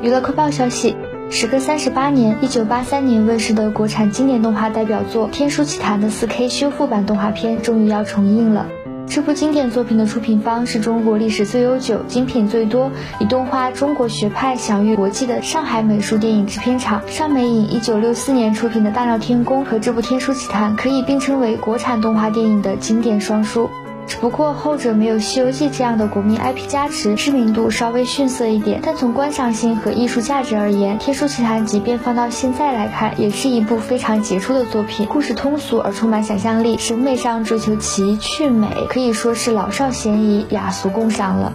娱乐快报消息：时隔三十八年，一九八三年问世的国产经典动画代表作《天书奇谭》的四 K 修复版动画片终于要重映了。这部经典作品的出品方是中国历史最悠久、精品最多、以动画中国学派享誉国际的上海美术电影制片厂上美影。一九六四年出品的《大闹天宫》和这部《天书奇谭》可以并称为国产动画电影的经典双书。只不过后者没有《西游记》这样的国民 IP 加持，知名度稍微逊色一点。但从观赏性和艺术价值而言，《天书奇谭》即便放到现在来看，也是一部非常杰出的作品。故事通俗而充满想象力，审美上追求奇趣美，可以说是老少咸宜，雅俗共赏了。